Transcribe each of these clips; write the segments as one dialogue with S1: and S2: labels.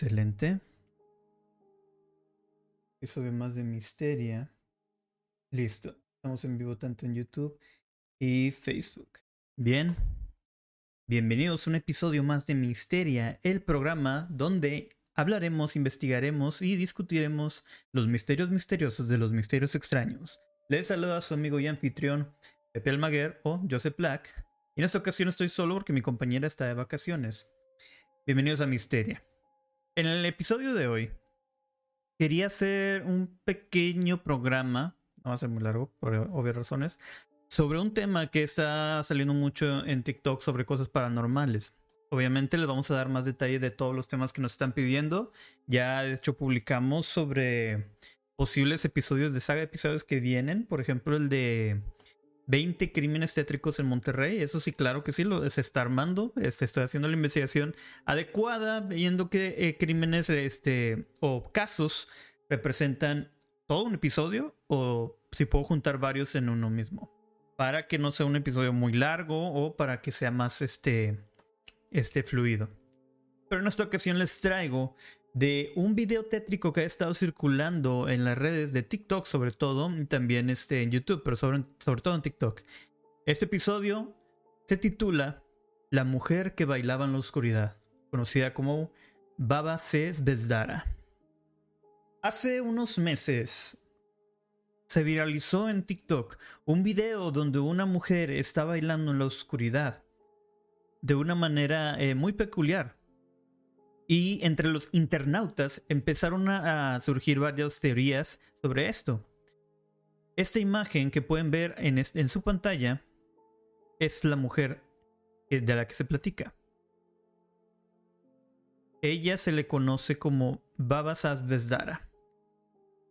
S1: Excelente. Episodio más de Misteria. Listo. Estamos en vivo tanto en YouTube y Facebook. Bien. Bienvenidos a un episodio más de Misteria, el programa donde hablaremos, investigaremos y discutiremos los misterios misteriosos de los misterios extraños. Les saluda a su amigo y anfitrión Pepe Almaguer o Joseph Black. Y en esta ocasión estoy solo porque mi compañera está de vacaciones. Bienvenidos a Misteria. En el episodio de hoy quería hacer un pequeño programa, no va a ser muy largo por obvias razones, sobre un tema que está saliendo mucho en TikTok sobre cosas paranormales. Obviamente les vamos a dar más detalle de todos los temas que nos están pidiendo. Ya de hecho publicamos sobre posibles episodios de saga episodios que vienen, por ejemplo el de 20 crímenes tétricos en Monterrey. Eso sí, claro que sí, lo, se está armando. Este, estoy haciendo la investigación adecuada, viendo qué eh, crímenes este, o casos representan todo un episodio o si puedo juntar varios en uno mismo. Para que no sea un episodio muy largo o para que sea más este, este fluido. Pero en esta ocasión les traigo de un video tétrico que ha estado circulando en las redes de TikTok sobre todo, y también este, en YouTube, pero sobre, todo en TikTok. Este episodio se titula La mujer que bailaba en la oscuridad, conocida como Baba C. Bezdara. Hace unos meses se viralizó en TikTok un video donde una mujer está bailando en la oscuridad de una manera eh, muy peculiar. Y entre los internautas empezaron a, surgir varias teorías sobre esto. Esta imagen que pueden ver en, su pantalla es la mujer de la que se platica. Ella se le conoce como Baba Sasbezdara.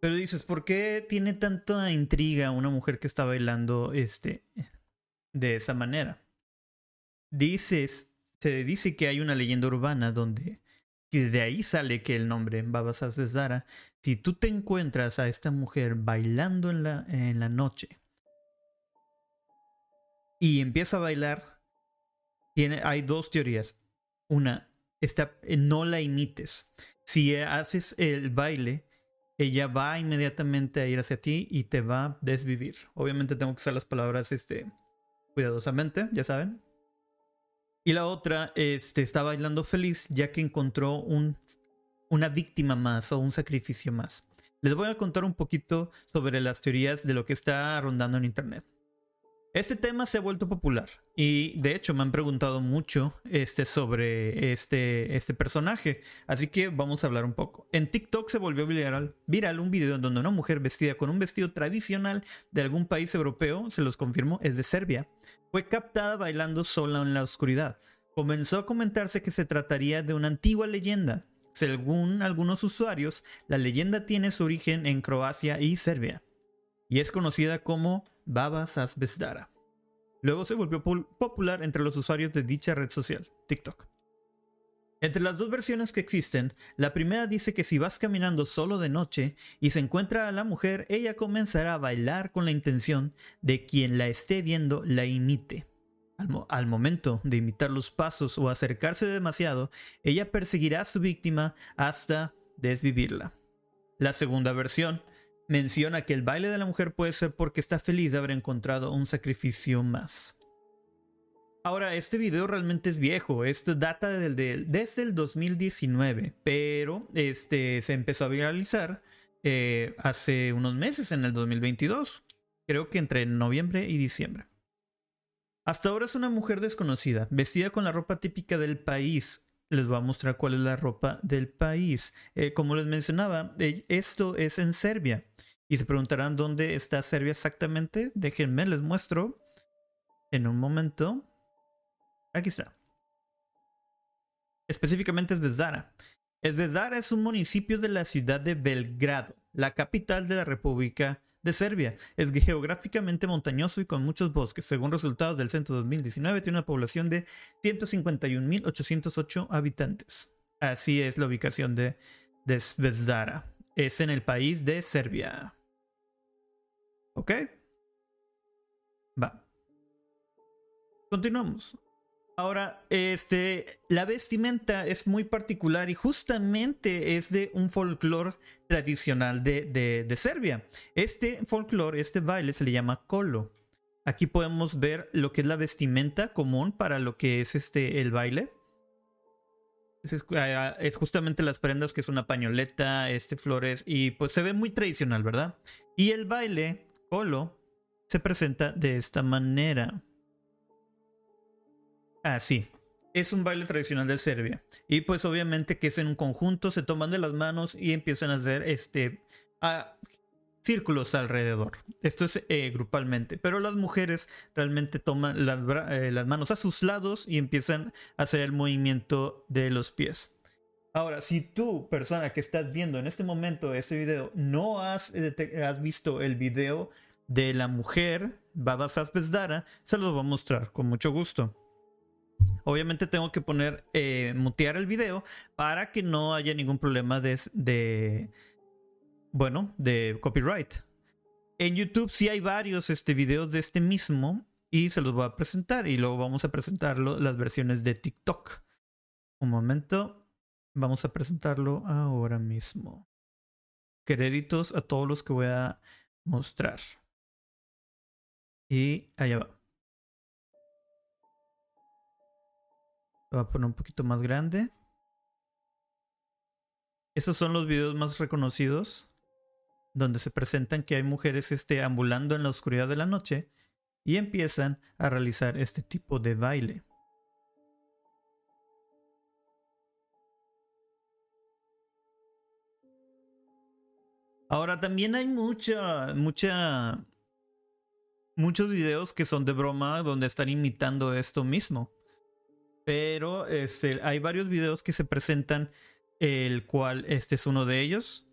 S1: Pero dices, ¿por qué tiene tanta intriga una mujer que está bailando este, de esa manera? Dices, se dice que hay una leyenda urbana donde y de ahí sale que el nombre Baba Sasbezdara. Si tú te encuentras a esta mujer bailando en la, en la noche y empieza a bailar, tiene, hay dos teorías. Una, esta, no la imites. Si haces el baile, ella va inmediatamente a ir hacia ti y te va a desvivir. Obviamente tengo que usar las palabras este, cuidadosamente, ya saben. Y la otra este, está bailando feliz ya que encontró un, una víctima más o un sacrificio más. Les voy a contar un poquito sobre las teorías de lo que está rondando en Internet. Este tema se ha vuelto popular y de hecho me han preguntado mucho este, sobre este, este personaje, así que vamos a hablar un poco. En TikTok se volvió viral, viral un video donde una mujer vestida con un vestido tradicional de algún país europeo, se los confirmo, es de Serbia, fue captada bailando sola en la oscuridad. Comenzó a comentarse que se trataría de una antigua leyenda. Según algunos usuarios, la leyenda tiene su origen en Croacia y Serbia y es conocida como Baba Sasbezdara. Luego se volvió popular entre los usuarios de dicha red social, TikTok. Entre las dos versiones que existen, la primera dice que si vas caminando solo de noche y se encuentra a la mujer, ella comenzará a bailar con la intención de quien la esté viendo la imite. Al, al, momento de imitar los pasos o acercarse demasiado, ella perseguirá a su víctima hasta desvivirla. La segunda versión menciona que el baile de la mujer puede ser porque está feliz de haber encontrado un sacrificio más. Ahora, este video realmente es viejo, esto data desde el 2019, pero este, se empezó a viralizar eh, hace unos meses, en el 2022, creo que entre noviembre y diciembre. Hasta ahora es una mujer desconocida, vestida con la ropa típica del país, les voy a mostrar cuál es la ropa del país. Eh, como les mencionaba, eh, esto es en Serbia. Y se preguntarán dónde está Serbia exactamente. Déjenme, les muestro en un momento. Aquí está. Específicamente es Bezdara. Esvedara es un municipio de la ciudad de Belgrado, la capital de la República de Serbia. Es geográficamente montañoso y con muchos bosques. Según resultados del censo 2019, tiene una población de 151.808 habitantes. Así es la ubicación de, de Es en el país de Serbia. ¿Ok? Va. Continuamos. Ahora, este, la vestimenta es muy particular y justamente es de un folclore tradicional de, de, Serbia. Este folclore, este baile se le llama kolo. Aquí podemos ver lo que es la vestimenta común para lo que es este el baile. Es, ah, es, justamente las prendas que es una pañoleta, este flores y pues se ve muy tradicional, ¿verdad? Y el baile kolo se presenta de esta manera. Ah, sí. Es un baile tradicional de Serbia. Y pues obviamente que es en un conjunto, se toman de las manos y empiezan a hacer este círculos alrededor. Esto es eh, grupalmente. Pero las mujeres realmente toman las, eh, las manos a sus lados y empiezan a hacer el movimiento de los pies. Ahora, si tú, persona que estás viendo en este momento este video, no has, eh, visto el video de la mujer Baba Sasbesdara, se los voy a mostrar con mucho gusto. Obviamente tengo que poner, eh, mutear el video para que no haya ningún problema de, de, bueno, de copyright. En YouTube sí hay varios este, videos de este mismo y se los voy a presentar y luego vamos a presentarlo las versiones de TikTok. Un momento, vamos a presentarlo ahora mismo. Créditos a todos los que voy a mostrar. Y allá va. Lo voy a poner un poquito más grande. Esos son los videos más reconocidos donde se presentan que hay mujeres este, ambulando en la oscuridad de la noche y empiezan a realizar este tipo de baile. Ahora también hay mucha, mucha, muchos videos que son de broma donde están imitando esto mismo. Pero este, hay varios videos que se presentan, el cual este es uno de ellos.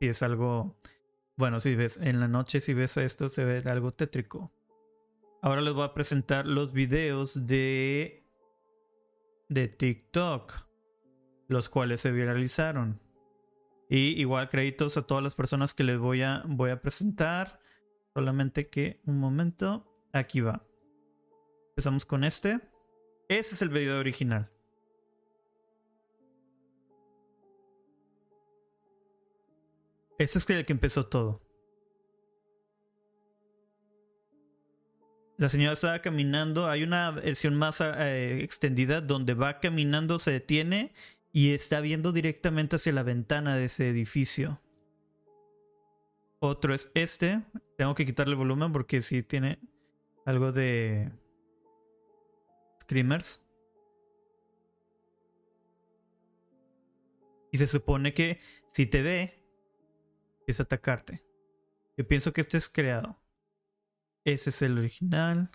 S1: Y es algo, bueno, si ves en la noche, si ves esto, se ve algo tétrico. Ahora les voy a presentar los videos de, de TikTok, los cuales se viralizaron. Y igual créditos a todas las personas que les voy a, voy a presentar. Solamente que un momento, aquí va. Empezamos con este. Ese es el video original. Ese es el que empezó todo. La señora estaba caminando. Hay una versión más eh, extendida donde va caminando, se detiene y está viendo directamente hacia la ventana de ese edificio. Otro es este. Tengo que quitarle el volumen porque sí tiene algo de Screamers. Y se supone que si te ve, es atacarte. Yo pienso que este es creado. Ese es el original.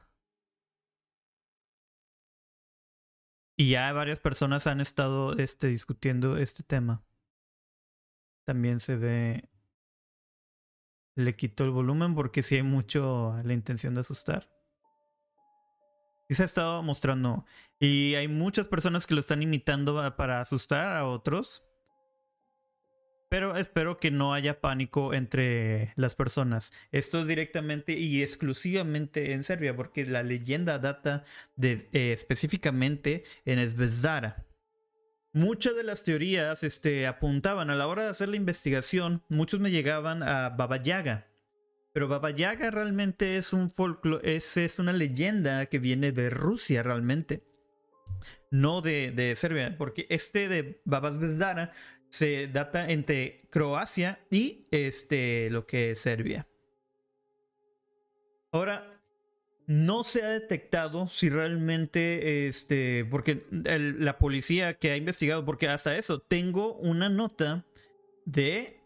S1: Y ya varias personas han estado este, discutiendo este tema. También se ve. Le quito el volumen porque si hay mucho la intención de asustar. Y se ha estado mostrando. Y hay muchas personas que lo están imitando para asustar a otros. Pero espero que no haya pánico entre las personas. Esto es directamente y exclusivamente en Serbia, porque la leyenda data de, eh, específicamente en Zvezdara. Muchas de las teorías este, apuntaban a la hora de hacer la investigación, muchos me llegaban a Baba Yaga. Pero Baba Yaga realmente es un es, es, una leyenda que viene de Rusia realmente. No de, de Serbia, porque este de Baba Zvezdara se data entre Croacia y este, lo que es Serbia. Ahora, no se ha detectado si realmente, este, porque la policía que ha investigado, porque hasta eso, tengo una nota de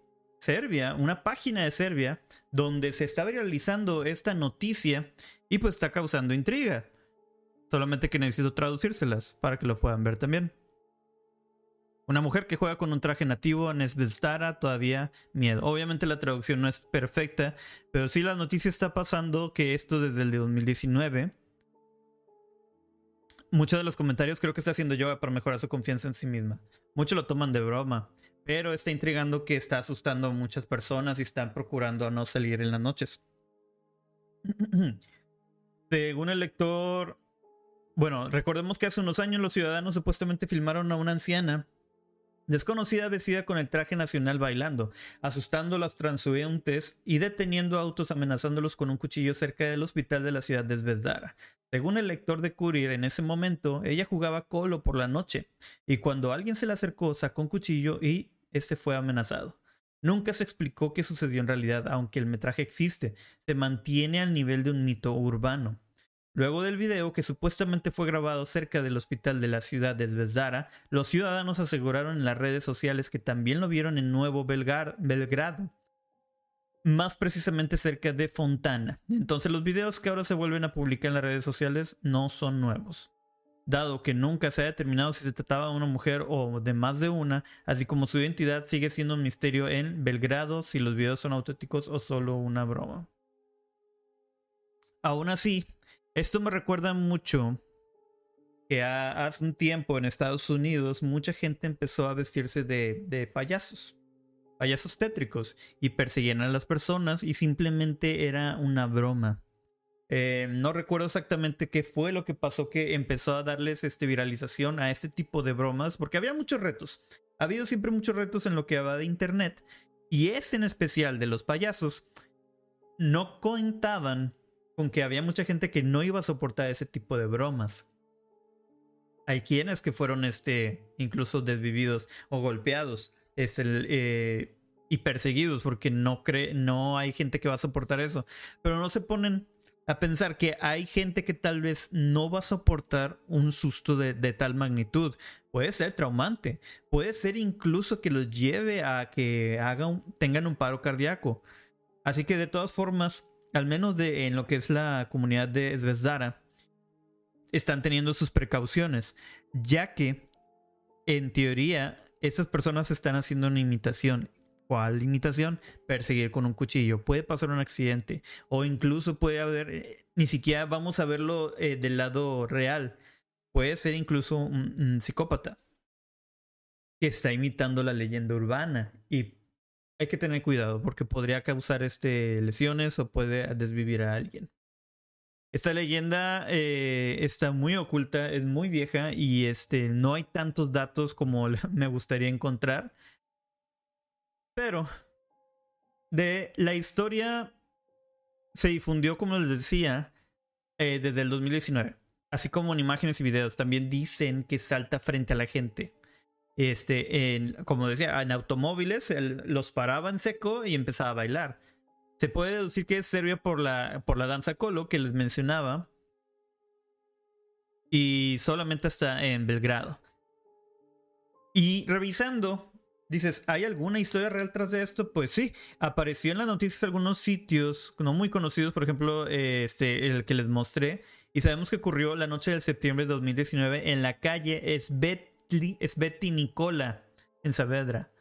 S1: Serbia, una página de Serbia, donde se está viralizando esta noticia y pues está causando intriga. Solamente que necesito traducírselas para que lo puedan ver también. Una mujer que juega con un traje nativo en todavía miedo. Obviamente la traducción no es perfecta, pero sí la noticia está pasando que esto desde el de 2019. Muchos de los comentarios creo que está haciendo yoga para mejorar su confianza en sí misma. Muchos lo toman de broma, pero está intrigando que está asustando a muchas personas y están procurando no salir en las noches. Según el lector, bueno, recordemos que hace unos años los ciudadanos supuestamente filmaron a una anciana desconocida vestida con el traje nacional bailando, asustando a los transeúntes y deteniendo autos amenazándolos con un cuchillo cerca del hospital de la ciudad de Zvezdara. Según el lector de Courier, en ese momento ella jugaba colo por la noche y cuando alguien se le acercó sacó un cuchillo y este fue amenazado. Nunca se explicó qué sucedió en realidad, aunque el metraje existe, se mantiene al nivel de un mito urbano. Luego del video, que supuestamente fue grabado cerca del hospital de la ciudad de Zvezdara, los ciudadanos aseguraron en las redes sociales que también lo vieron en Nuevo Belgrado, más precisamente cerca de Fontana. Entonces los videos que ahora se vuelven a publicar en las redes sociales no son nuevos. Dado que nunca se ha determinado si se trataba de una mujer o de más de una, así como su identidad sigue siendo un misterio en Belgrado si los videos son auténticos o solo una broma. Aún así, esto me recuerda mucho que hace un tiempo en Estados Unidos mucha gente empezó a vestirse de, payasos, payasos tétricos, y perseguían a las personas y simplemente era una broma. Eh, no recuerdo exactamente qué fue lo que pasó que empezó a darles este, viralización a este tipo de bromas, porque había muchos retos. Ha habido siempre muchos retos en lo que va de internet, y ese en especial de los payasos no contaban con que había mucha gente que no iba a soportar ese tipo de bromas. Hay quienes que fueron este, incluso desvividos o golpeados eh, y perseguidos porque no, cree, no hay gente que va a soportar eso. Pero no se ponen a pensar que hay gente que tal vez no va a soportar un susto de, tal magnitud. Puede ser traumante, puede ser incluso que los lleve a que hagan, tengan un paro cardíaco. Así que de todas formas, al menos de, en lo que es la comunidad de Zvezdara, están teniendo sus precauciones, ya que en teoría esas personas están haciendo una imitación. ¿Cuál imitación? Perseguir con un cuchillo. Puede pasar un accidente o incluso puede haber, eh, ni siquiera vamos a verlo eh, del lado real. Puede ser incluso un psicópata que está imitando la leyenda urbana y hay que tener cuidado porque podría causar este, lesiones o puede desvivir a alguien. Esta leyenda eh, está muy oculta, es muy vieja y este, no hay tantos datos como me gustaría encontrar. Pero de la historia se difundió, como les decía, eh, desde el 2019. Así como en imágenes y videos. También dicen que salta frente a la gente este, en, como decía, en automóviles, los paraba en seco y empezaba a bailar. Se puede deducir que es Serbia por la, por la danza colo que les mencionaba. Y solamente está en Belgrado. Y revisando, dices, ¿hay alguna historia real tras de esto? Pues sí, apareció en las noticias algunos sitios no muy conocidos, por ejemplo, este, el que les mostré. Y sabemos que ocurrió la noche del septiembre de 2019 en la calle Svet es Betty Nicola en Saavedra,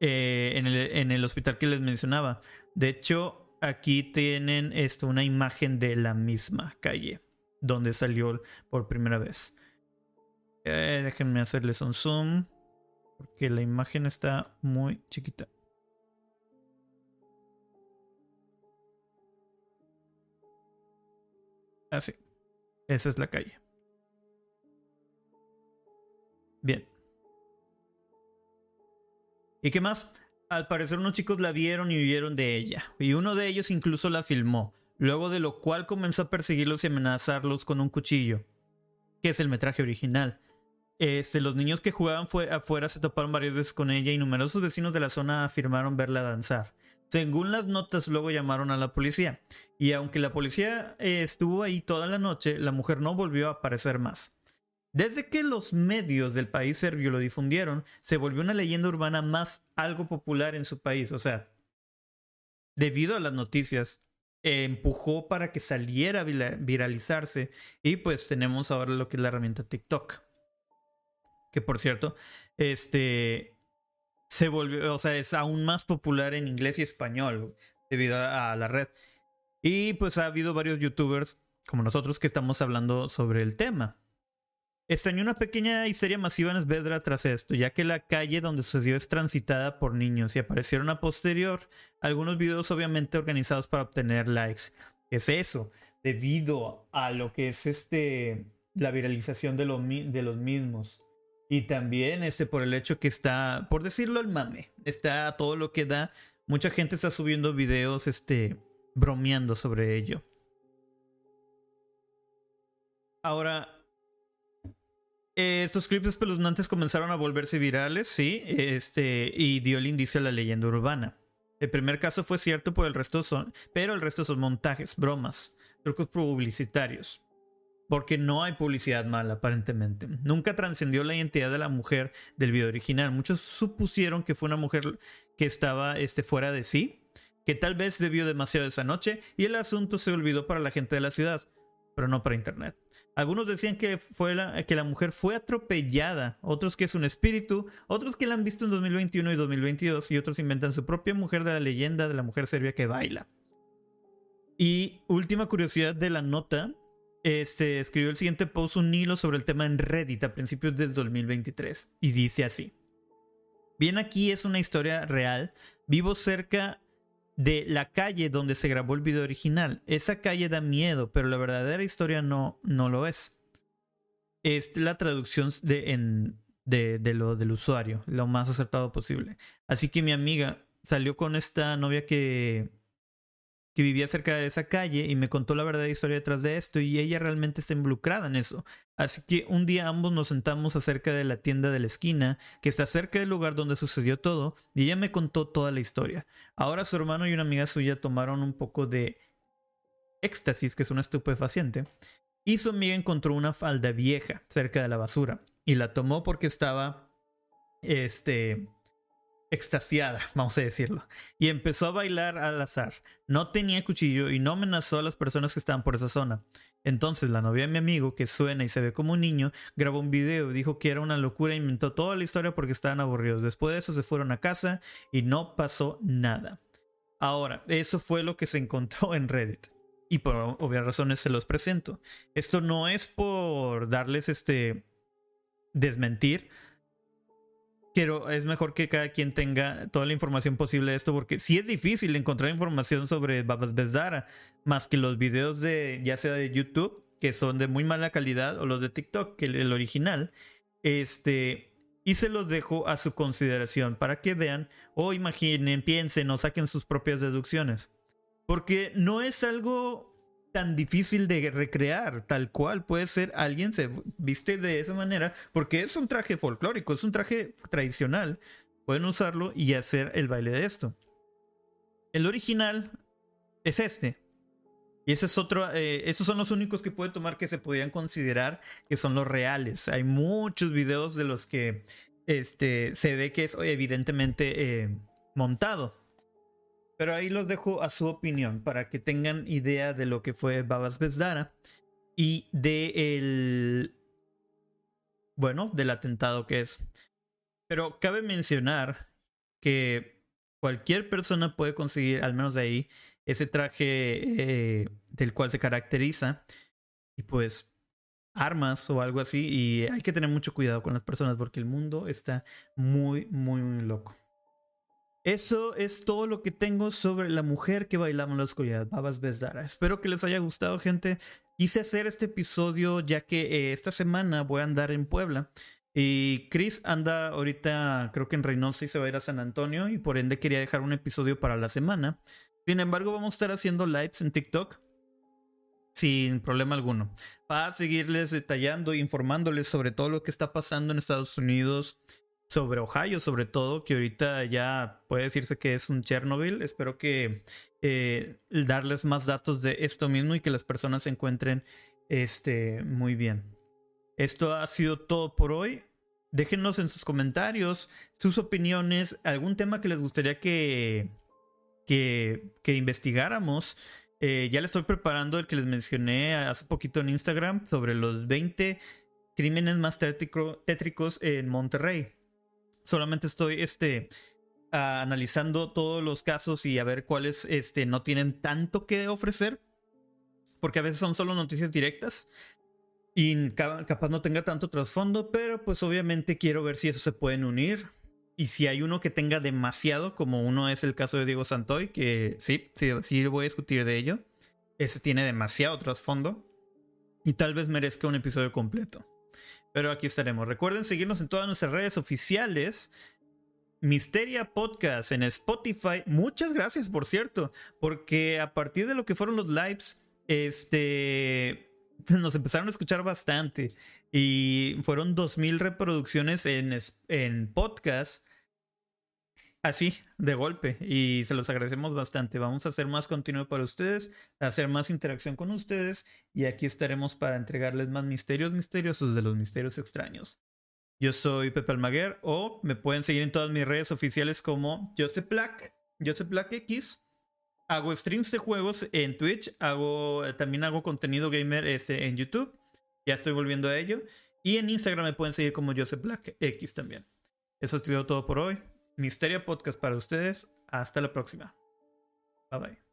S1: eh, en, el, en, el, hospital que les mencionaba. De hecho, aquí tienen esto, una imagen de la misma calle donde salió por primera vez. Eh, déjenme hacerles un zoom porque la imagen está muy chiquita. Así. Ah, Esa es la calle. Bien. ¿Y qué más? Al parecer unos chicos la vieron y huyeron de ella, y uno de ellos incluso la filmó, luego de lo cual comenzó a perseguirlos y amenazarlos con un cuchillo, que es el metraje original. Este, los niños que jugaban fue, afuera se toparon varias veces con ella y numerosos vecinos de la zona afirmaron verla danzar. Según las notas, luego llamaron a la policía, y aunque la policía eh, estuvo ahí toda la noche, la mujer no volvió a aparecer más. Desde que los medios del país serbio lo difundieron, se volvió una leyenda urbana más algo popular en su país. O sea, debido a las noticias, empujó para que saliera a viralizarse. Y pues tenemos ahora lo que es la herramienta TikTok. Que por cierto, este se volvió, o sea, es aún más popular en inglés y español debido a la red. Y pues ha habido varios youtubers como nosotros que estamos hablando sobre el tema. Estañó una pequeña histeria masiva en Svedra tras esto, ya que la calle donde sucedió es transitada por niños y aparecieron a posterior algunos videos obviamente organizados para obtener likes. ¿Qué es eso? debido a lo que es este la viralización de, de los mismos. Y también este por el hecho que está, por decirlo el mame, está todo lo que da. Mucha gente está subiendo videos este bromeando sobre ello. Ahora, estos clips espeluznantes comenzaron a volverse virales, sí, este, y dio el indicio a la leyenda urbana. El primer caso fue cierto, el resto son, pero el resto son montajes, bromas, trucos publicitarios. Porque no hay publicidad mala, aparentemente. Nunca trascendió la identidad de la mujer del video original. Muchos supusieron que fue una mujer que estaba este, fuera de sí, que tal vez bebió demasiado esa noche y el asunto se olvidó para la gente de la ciudad, pero no para internet. Algunos decían que, fue la, que la mujer fue atropellada, otros que es un espíritu, otros que la han visto en 2021 y 2022 y otros inventan su propia mujer de la leyenda de la mujer serbia que baila. Y última curiosidad de la nota, este, escribió el siguiente post un hilo sobre el tema en Reddit a principios del 2023 y dice así. Bien aquí es una historia real, vivo cerca de la calle donde se grabó el video original. Esa calle da miedo, pero la verdadera historia no, no lo es. Es la traducción de, en, de, lo del usuario, lo más acertado posible. Así que mi amiga salió con esta novia que que vivía cerca de esa calle y me contó la verdadera historia detrás de esto y ella realmente está involucrada en eso. Así que un día ambos nos sentamos acerca de la tienda de la esquina, que está cerca del lugar donde sucedió todo, y ella me contó toda la historia. Ahora su hermano y una amiga suya tomaron un poco de éxtasis, que es un estupefaciente, y su amiga encontró una falda vieja cerca de la basura y la tomó porque estaba este extasiada, vamos a decirlo, y empezó a bailar al azar. No tenía cuchillo y no amenazó a las personas que estaban por esa zona. Entonces la novia de mi amigo, que suena y se ve como un niño, grabó un video, dijo que era una locura e inventó toda la historia porque estaban aburridos. Después de eso se fueron a casa y no pasó nada. Ahora, eso fue lo que se encontró en Reddit. Y por obvias razones se los presento. Esto no es por darles este desmentir pero es mejor que cada quien tenga toda la información posible de esto, porque sí es difícil encontrar información sobre Babas Bezdara, más que los videos de, ya sea de YouTube, que son de muy mala calidad, o los de TikTok, que el original. Este, y se los dejo a su consideración para que vean, o imaginen, piensen o saquen sus propias deducciones. Porque no es algo tan difícil de recrear, tal cual puede ser alguien se viste de esa manera, porque es un traje folclórico, es un traje tradicional. Pueden usarlo y hacer el baile de esto. El original es este. Y ese es otro, eh, estos son los únicos que puede tomar que se podrían considerar que son los reales. Hay muchos videos de los que este, se ve que es evidentemente eh, montado. Pero ahí los dejo a su opinión para que tengan idea de lo que fue Babas Bezdara y de el bueno, del atentado que es. Pero cabe mencionar que cualquier persona puede conseguir, al menos de ahí, ese traje eh, del cual se caracteriza y pues armas o algo así y hay que tener mucho cuidado con las personas porque el mundo está muy, muy, muy loco. Eso es todo lo que tengo sobre la mujer que bailaba en la oscuridad, Babas Bezdara. Espero que les haya gustado, gente. Quise hacer este episodio ya que eh, esta semana voy a andar en Puebla. Y Chris anda ahorita, creo que en Reynosa y se va a ir a San Antonio. Y por ende quería dejar un episodio para la semana. Sin embargo, vamos a estar haciendo lives en TikTok. Sin problema alguno. Para seguirles detallando e informándoles sobre todo lo que está pasando en Estados Unidos sobre Ohio, sobre todo, que ahorita ya puede decirse que es un Chernobyl. Espero que eh, darles más datos de esto mismo y que las personas se encuentren este, muy bien. Esto ha sido todo por hoy. Déjenos en sus comentarios sus opiniones, algún tema que les gustaría que, que, investigáramos. Eh, ya les estoy preparando el que les mencioné hace poquito en Instagram sobre los 20 crímenes más tétricos en Monterrey. Solamente estoy este, analizando todos los casos y a ver cuáles este, no tienen tanto que ofrecer. Porque a veces son solo noticias directas. Y capaz no tenga tanto trasfondo, pero pues obviamente quiero ver si eso se pueden unir. Y si hay uno que tenga demasiado, como uno es el caso de Diego Santoy, que sí, sí, sí voy a discutir de ello. ese tiene demasiado trasfondo y tal vez merezca un episodio completo. Pero aquí estaremos. Recuerden seguirnos en todas nuestras redes oficiales. Misteria Podcast en Spotify. Muchas gracias, por cierto, porque a partir de lo que fueron los lives, este, nos empezaron a escuchar bastante y fueron 2000 reproducciones en, en podcast. Así, de golpe, y se los agradecemos bastante. Vamos a hacer más contenido para ustedes, hacer más interacción con ustedes, y aquí estaremos para entregarles más misterios misteriosos de los misterios extraños. Yo soy Pepe Almaguer, o me pueden seguir en todas mis redes oficiales como Joseph Black, Joseph Black X. Hago streams de juegos en Twitch, hago, también hago contenido gamer este, en YouTube, ya estoy volviendo a ello, y en Instagram me pueden seguir como Joseph Black X también. Eso ha sido todo por hoy. Misteria Podcast para ustedes. Hasta la próxima. Bye bye.